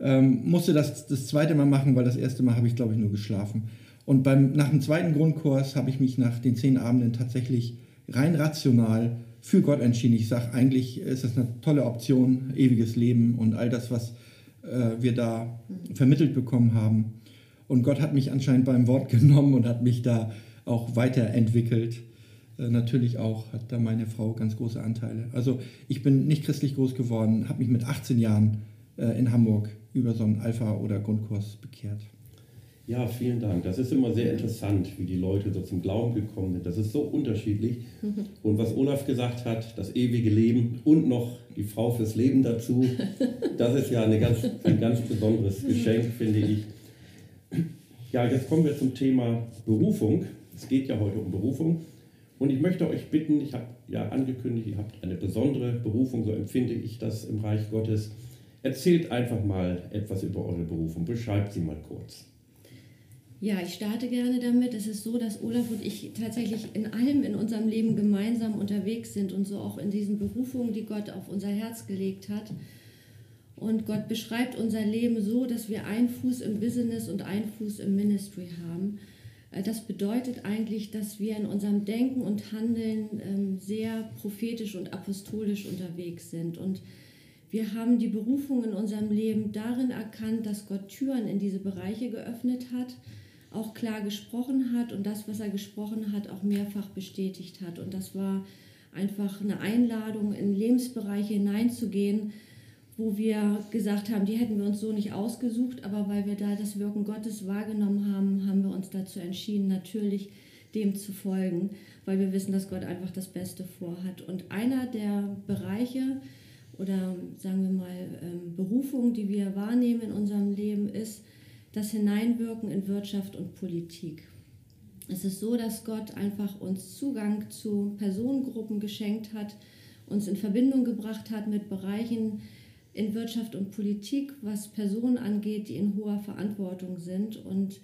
Ähm, musste das das zweite Mal machen, weil das erste Mal habe ich, glaube ich, nur geschlafen. Und beim, nach dem zweiten Grundkurs habe ich mich nach den zehn Abenden tatsächlich rein rational für Gott entschieden. Ich sage, eigentlich ist das eine tolle Option, ewiges Leben und all das, was äh, wir da vermittelt bekommen haben. Und Gott hat mich anscheinend beim Wort genommen und hat mich da auch weiterentwickelt. Äh, natürlich auch hat da meine Frau ganz große Anteile. Also ich bin nicht christlich groß geworden, habe mich mit 18 Jahren äh, in Hamburg über so einen Alpha- oder Grundkurs bekehrt. Ja, vielen Dank. Das ist immer sehr interessant, wie die Leute so zum Glauben gekommen sind. Das ist so unterschiedlich. Und was Olaf gesagt hat, das ewige Leben und noch die Frau fürs Leben dazu, das ist ja ganz, ein ganz besonderes Geschenk, finde ich. Ja, jetzt kommen wir zum Thema Berufung. Es geht ja heute um Berufung. Und ich möchte euch bitten, ich habe ja angekündigt, ihr habt eine besondere Berufung, so empfinde ich das im Reich Gottes. Erzählt einfach mal etwas über eure Berufung, beschreibt sie mal kurz. Ja, ich starte gerne damit. Es ist so, dass Olaf und ich tatsächlich in allem in unserem Leben gemeinsam unterwegs sind und so auch in diesen Berufungen, die Gott auf unser Herz gelegt hat. Und Gott beschreibt unser Leben so, dass wir einen Fuß im Business und einen Fuß im Ministry haben. Äh, das bedeutet eigentlich, dass wir in unserem Denken und Handeln ähm, sehr prophetisch und apostolisch unterwegs sind. Und wir haben die Berufung in unserem Leben darin erkannt, dass Gott Türen in diese Bereiche geöffnet hat auch klar gesprochen hat und das, was er gesprochen hat, auch mehrfach bestätigt hat. Und das war einfach eine Einladung, in Lebensbereiche hineinzugehen, wo wir gesagt haben, die hätten wir uns so nicht ausgesucht, aber weil wir da das Wirken Gottes wahrgenommen haben, haben wir uns dazu entschieden, natürlich dem zu folgen, weil wir wissen, dass Gott einfach das Beste vorhat. Und einer der Bereiche oder sagen wir mal ähm, Berufungen, die wir wahrnehmen in unserem Leben, ist, das Hineinwirken in Wirtschaft und Politik. Es ist so, dass Gott einfach uns Zugang zu Personengruppen geschenkt hat, uns in Verbindung gebracht hat mit Bereichen in Wirtschaft und Politik, was Personen angeht, die in hoher Verantwortung sind. Und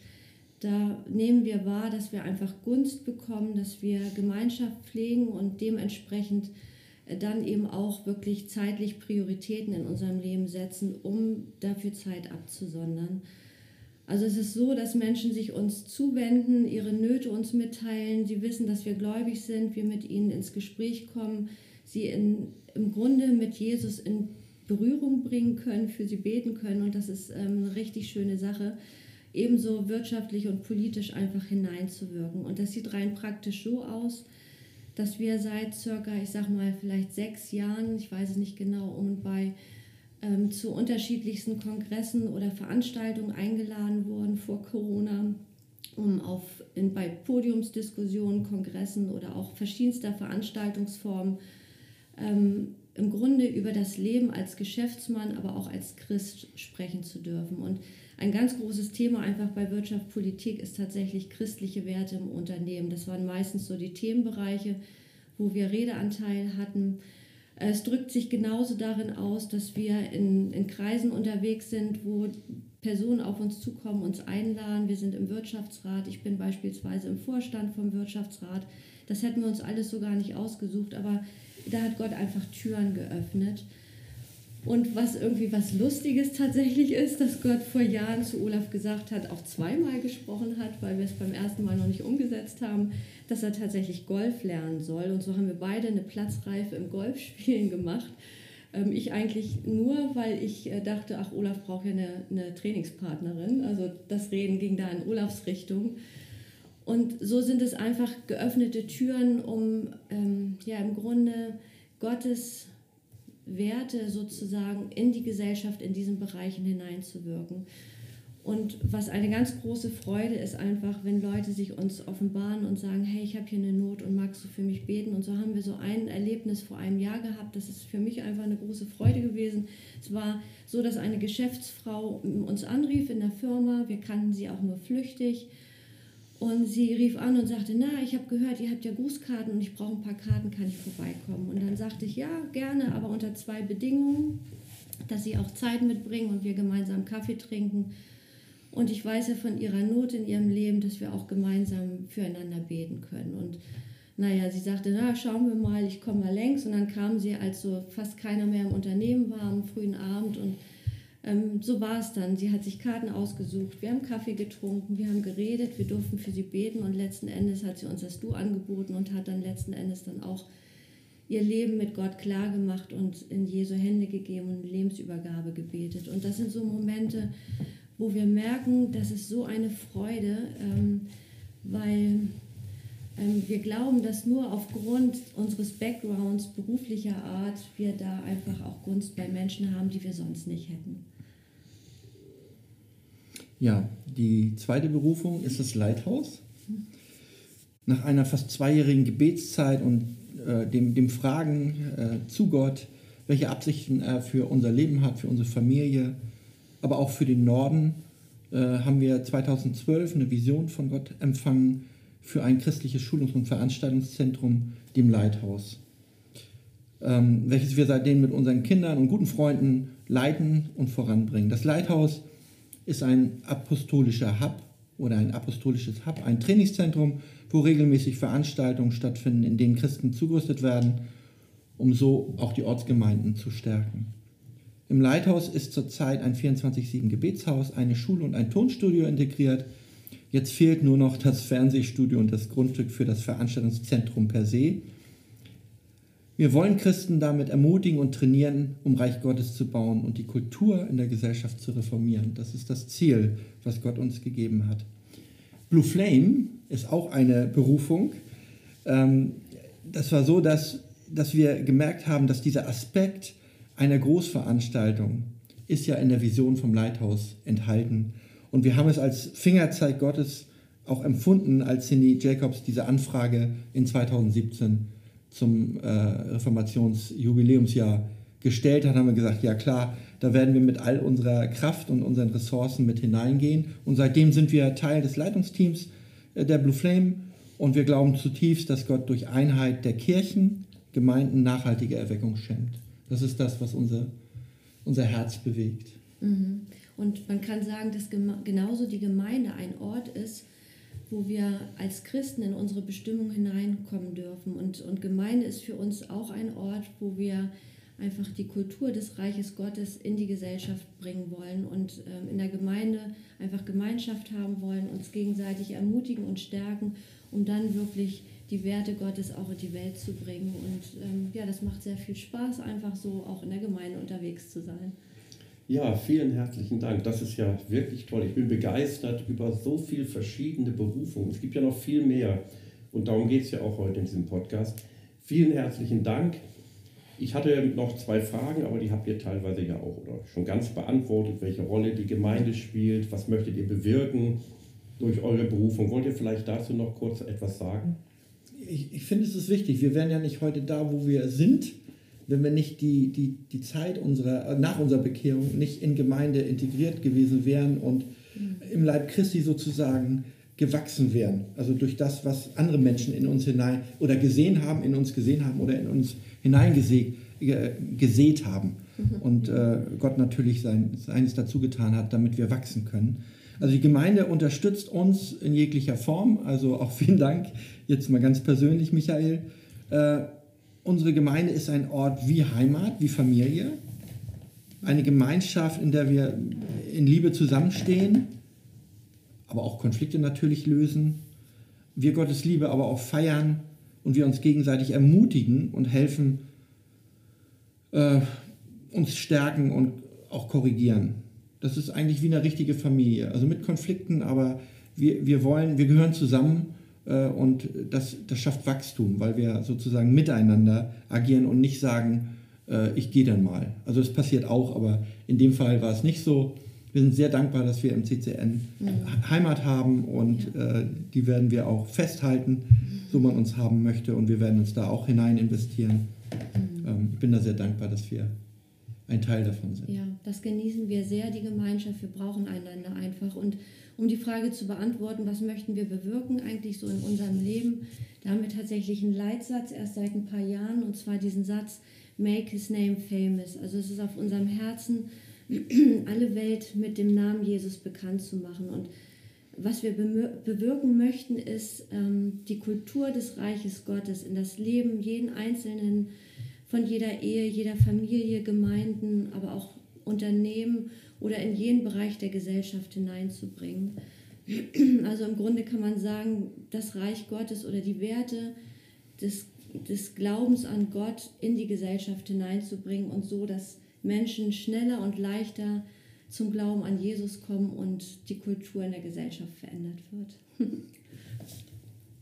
da nehmen wir wahr, dass wir einfach Gunst bekommen, dass wir Gemeinschaft pflegen und dementsprechend äh, dann eben auch wirklich zeitlich Prioritäten in unserem Leben setzen, um dafür Zeit abzusondern. Also es ist so, dass Menschen sich uns zuwenden, ihre Nöte uns mitteilen, sie wissen, dass wir gläubig sind, wir mit ihnen ins Gespräch kommen, sie in, im Grunde mit Jesus in Berührung bringen können, für sie beten können und das ist ähm, eine richtig schöne Sache, ebenso wirtschaftlich und politisch einfach hineinzuwirken. Und das sieht rein praktisch so aus, dass wir seit circa, ich sag mal, vielleicht sechs Jahren, ich weiß es nicht genau, um bei ähm, zu unterschiedlichsten Kongressen oder Veranstaltungen eingeladen wurden vor Corona, um auf, in, bei Podiumsdiskussionen, Kongressen oder auch verschiedenster Veranstaltungsformen ähm, im Grunde über das Leben als Geschäftsmann, aber auch als Christ sprechen zu dürfen. Und ein ganz großes Thema einfach bei Wirtschaft, Politik ist tatsächlich christliche Werte im Unternehmen. Das waren meistens so die Themenbereiche, wo wir Redeanteil hatten. Es drückt sich genauso darin aus, dass wir in, in Kreisen unterwegs sind, wo Personen auf uns zukommen, uns einladen. Wir sind im Wirtschaftsrat. Ich bin beispielsweise im Vorstand vom Wirtschaftsrat. Das hätten wir uns alles so gar nicht ausgesucht, aber da hat Gott einfach Türen geöffnet. Und was irgendwie was Lustiges tatsächlich ist, dass Gott vor Jahren zu Olaf gesagt hat, auch zweimal gesprochen hat, weil wir es beim ersten Mal noch nicht umgesetzt haben, dass er tatsächlich Golf lernen soll. Und so haben wir beide eine Platzreife im Golfspielen gemacht. Ähm, ich eigentlich nur, weil ich äh, dachte, ach, Olaf braucht ja eine, eine Trainingspartnerin. Also das Reden ging da in Olafs Richtung. Und so sind es einfach geöffnete Türen, um ähm, ja im Grunde Gottes Werte sozusagen in die Gesellschaft in diesen Bereichen hineinzuwirken. Und was eine ganz große Freude ist einfach, wenn Leute sich uns offenbaren und sagen, hey, ich habe hier eine Not und magst du für mich beten? Und so haben wir so ein Erlebnis vor einem Jahr gehabt. Das ist für mich einfach eine große Freude gewesen. Es war so, dass eine Geschäftsfrau uns anrief in der Firma. Wir kannten sie auch nur flüchtig und sie rief an und sagte, na, ich habe gehört, ihr habt ja Grußkarten und ich brauche ein paar Karten, kann ich vorbeikommen? Und dann sagte ich, ja, gerne, aber unter zwei Bedingungen. dass sie auch Zeit mitbringen und wir gemeinsam Kaffee trinken. Und ich weiß ja von ihrer Not in ihrem Leben, dass wir auch gemeinsam füreinander beten können. Und naja, sie sagte, na, schauen wir mal, ich komme mal längs. Und dann kam sie, als so fast keiner mehr im Unternehmen war, am frühen Abend. Und ähm, so war es dann. Sie hat sich Karten ausgesucht, wir haben Kaffee getrunken, wir haben geredet, wir durften für sie beten. Und letzten Endes hat sie uns das Du angeboten und hat dann letzten Endes dann auch ihr Leben mit Gott klar gemacht und in Jesu Hände gegeben und Lebensübergabe gebetet. Und das sind so Momente, wo wir merken, das ist so eine Freude, ähm, weil ähm, wir glauben, dass nur aufgrund unseres Backgrounds beruflicher Art wir da einfach auch Gunst bei Menschen haben, die wir sonst nicht hätten. Ja, die zweite Berufung ist das Leithaus. Nach einer fast zweijährigen Gebetszeit und äh, dem, dem Fragen äh, zu Gott, welche Absichten er für unser Leben hat, für unsere Familie, aber auch für den Norden, äh, haben wir 2012 eine Vision von Gott empfangen für ein christliches Schulungs- und Veranstaltungszentrum, dem Leithaus, ähm, welches wir seitdem mit unseren Kindern und guten Freunden leiten und voranbringen. Das Leithaus ist ein apostolischer Hub oder ein apostolisches Hub, ein Trainingszentrum, wo regelmäßig Veranstaltungen stattfinden, in denen Christen zugerüstet werden, um so auch die Ortsgemeinden zu stärken. Im Leithaus ist zurzeit ein 24-7 Gebetshaus, eine Schule und ein Tonstudio integriert Jetzt fehlt nur noch das Fernsehstudio und das Grundstück für das Veranstaltungszentrum per se. Wir wollen Christen damit ermutigen und trainieren, um Reich Gottes zu bauen und die Kultur in der Gesellschaft zu reformieren. Das ist das Ziel, was Gott uns gegeben hat. Blue Flame ist auch eine Berufung. Ähm, das war so, dass, dass wir gemerkt haben, dass dieser Aspekt einer Großveranstaltung ist ja in der Vision vom Leithaus enthalten und wir haben es als Fingerzeig Gottes auch empfunden, als Cindy Jacobs diese Anfrage in 2017 zum äh, Reformationsjubiläumsjahr gestellt hat, haben wir gesagt, ja klar, da werden wir mit all unserer Kraft und unseren Ressourcen mit hineingehen. Und seitdem sind wir Teil des Leitungsteams äh, der Blue Flame und wir glauben zutiefst, dass Gott durch Einheit der Kirchen, Gemeinden nachhaltige Erweckung schenkt. Das ist das, was unser, unser Herz bewegt. Mhm. Und man kann sagen, dass genauso die Gemeinde ein Ort ist, wo wir als Christen in unsere Bestimmung hineinkommen dürfen. Und, und Gemeinde ist für uns auch ein Ort, wo wir einfach die Kultur des Reiches Gottes in die Gesellschaft bringen wollen und ähm, in der Gemeinde einfach Gemeinschaft haben wollen, uns gegenseitig ermutigen und stärken, um dann wirklich die Werte Gottes auch in die Welt zu bringen. Und ähm, ja, das macht sehr viel Spaß, einfach so auch in der Gemeinde unterwegs zu sein. Ja, vielen herzlichen Dank. Das ist ja wirklich toll. Ich bin begeistert über so viele verschiedene Berufungen. Es gibt ja noch viel mehr. Und darum geht es ja auch heute in diesem Podcast. Vielen herzlichen Dank. Ich hatte noch zwei Fragen, aber die habt ihr teilweise ja auch oder schon ganz beantwortet, welche Rolle die Gemeinde spielt, was möchtet ihr bewirken durch eure Berufung. Wollt ihr vielleicht dazu noch kurz etwas sagen? Ich, ich finde, es ist wichtig. Wir wären ja nicht heute da, wo wir sind, wenn wir nicht die, die, die Zeit unserer, nach unserer Bekehrung nicht in Gemeinde integriert gewesen wären und mhm. im Leib Christi sozusagen gewachsen wären. Also durch das, was andere Menschen in uns hinein oder gesehen haben, in uns gesehen haben oder in uns hineingesät gesät haben. Mhm. Und äh, Gott natürlich sein, seines dazu getan hat, damit wir wachsen können. Also die Gemeinde unterstützt uns in jeglicher Form. Also auch vielen Dank jetzt mal ganz persönlich, Michael. Äh, Unsere Gemeinde ist ein Ort wie Heimat, wie Familie. Eine Gemeinschaft, in der wir in Liebe zusammenstehen, aber auch Konflikte natürlich lösen. Wir Gottes Liebe aber auch feiern und wir uns gegenseitig ermutigen und helfen, äh, uns stärken und auch korrigieren. Das ist eigentlich wie eine richtige Familie. Also mit Konflikten, aber wir, wir wollen, wir gehören zusammen und das, das schafft Wachstum, weil wir sozusagen miteinander agieren und nicht sagen, äh, ich gehe dann mal. Also es passiert auch, aber in dem Fall war es nicht so. Wir sind sehr dankbar, dass wir im CCN mhm. Heimat haben und ja. äh, die werden wir auch festhalten, so man uns haben möchte und wir werden uns da auch hinein investieren. Mhm. Ähm, ich bin da sehr dankbar, dass wir ein Teil davon sind. Ja, das genießen wir sehr, die Gemeinschaft. Wir brauchen einander einfach und um die Frage zu beantworten, was möchten wir bewirken eigentlich so in unserem Leben, da haben wir tatsächlich einen Leitsatz erst seit ein paar Jahren und zwar diesen Satz, Make His Name Famous. Also es ist auf unserem Herzen, alle Welt mit dem Namen Jesus bekannt zu machen. Und was wir bewirken möchten, ist ähm, die Kultur des Reiches Gottes in das Leben jeden Einzelnen von jeder Ehe, jeder Familie, Gemeinden, aber auch Unternehmen oder in jeden Bereich der Gesellschaft hineinzubringen. Also im Grunde kann man sagen, das Reich Gottes oder die Werte des, des Glaubens an Gott in die Gesellschaft hineinzubringen und so, dass Menschen schneller und leichter zum Glauben an Jesus kommen und die Kultur in der Gesellschaft verändert wird.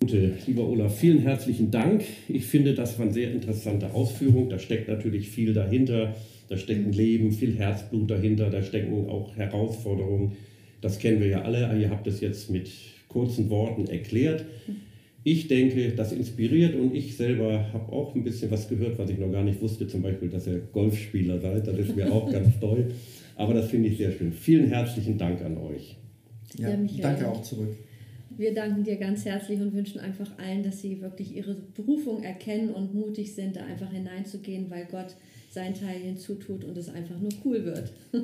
Gute, lieber Olaf, vielen herzlichen Dank. Ich finde, das war eine sehr interessante Ausführung. Da steckt natürlich viel dahinter. Da steckt ein Leben, viel Herzblut dahinter. Da stecken auch Herausforderungen. Das kennen wir ja alle. Ihr habt es jetzt mit kurzen Worten erklärt. Ich denke, das inspiriert und ich selber habe auch ein bisschen was gehört, was ich noch gar nicht wusste. Zum Beispiel, dass ihr Golfspieler seid. Das ist mir auch ganz toll. Aber das finde ich sehr schön. Vielen herzlichen Dank an euch. Ja, ja danke auch zurück. Wir danken dir ganz herzlich und wünschen einfach allen, dass sie wirklich ihre Berufung erkennen und mutig sind, da einfach hineinzugehen, weil Gott seinen Teil hinzutut und es einfach nur cool wird.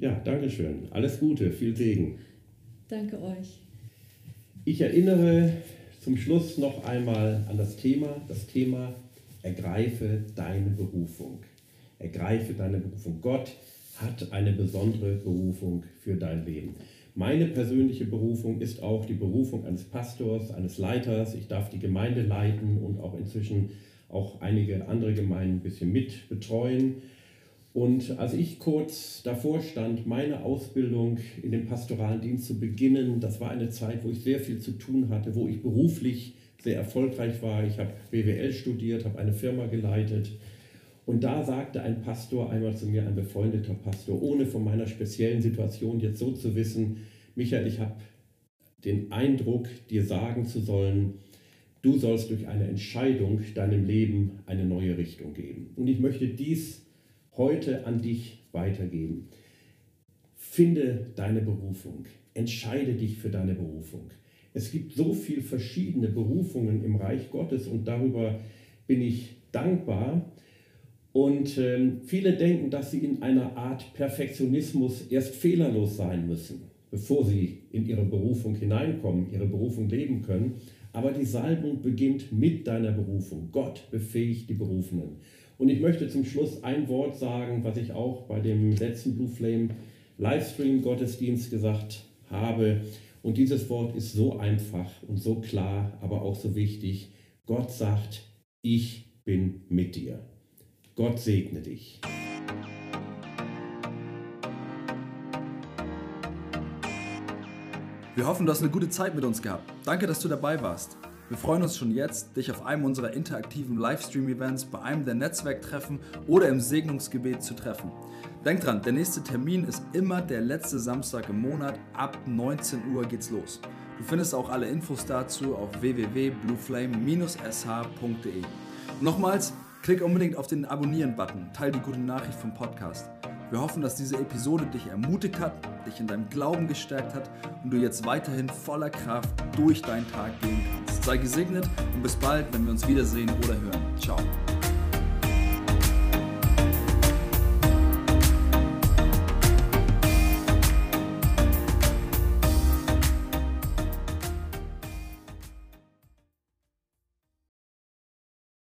Ja, danke schön. Alles Gute, viel Segen. Danke euch. Ich erinnere zum Schluss noch einmal an das Thema, das Thema ergreife deine Berufung. Ergreife deine Berufung. Gott hat eine besondere Berufung für dein Leben. Meine persönliche Berufung ist auch die Berufung eines Pastors, eines Leiters. Ich darf die Gemeinde leiten und auch inzwischen auch einige andere Gemeinden ein bisschen mit betreuen. Und als ich kurz davor stand, meine Ausbildung in den pastoralen Dienst zu beginnen, das war eine Zeit, wo ich sehr viel zu tun hatte, wo ich beruflich sehr erfolgreich war. Ich habe BWL studiert, habe eine Firma geleitet. Und da sagte ein Pastor einmal zu mir, ein befreundeter Pastor, ohne von meiner speziellen Situation jetzt so zu wissen, Michael, ich habe den Eindruck, dir sagen zu sollen, du sollst durch eine Entscheidung deinem Leben eine neue Richtung geben. Und ich möchte dies heute an dich weitergeben. Finde deine Berufung. Entscheide dich für deine Berufung. Es gibt so viele verschiedene Berufungen im Reich Gottes und darüber bin ich dankbar. Und äh, viele denken, dass sie in einer Art Perfektionismus erst fehlerlos sein müssen, bevor sie in ihre Berufung hineinkommen, ihre Berufung leben können. Aber die Salbung beginnt mit deiner Berufung. Gott befähigt die Berufenen. Und ich möchte zum Schluss ein Wort sagen, was ich auch bei dem letzten Blue Flame Livestream Gottesdienst gesagt habe. Und dieses Wort ist so einfach und so klar, aber auch so wichtig. Gott sagt, ich bin mit dir. Gott segne dich. Wir hoffen, du hast eine gute Zeit mit uns gehabt. Danke, dass du dabei warst. Wir freuen uns schon jetzt, dich auf einem unserer interaktiven Livestream-Events, bei einem der Netzwerktreffen oder im Segnungsgebet zu treffen. Denk dran, der nächste Termin ist immer der letzte Samstag im Monat. Ab 19 Uhr geht's los. Du findest auch alle Infos dazu auf www.blueflame-sh.de. Nochmals, klick unbedingt auf den Abonnieren-Button, teil die gute Nachricht vom Podcast. Wir hoffen, dass diese Episode dich ermutigt hat, dich in deinem Glauben gestärkt hat und du jetzt weiterhin voller Kraft durch deinen Tag gehen kannst. Sei gesegnet und bis bald, wenn wir uns wiedersehen oder hören. Ciao.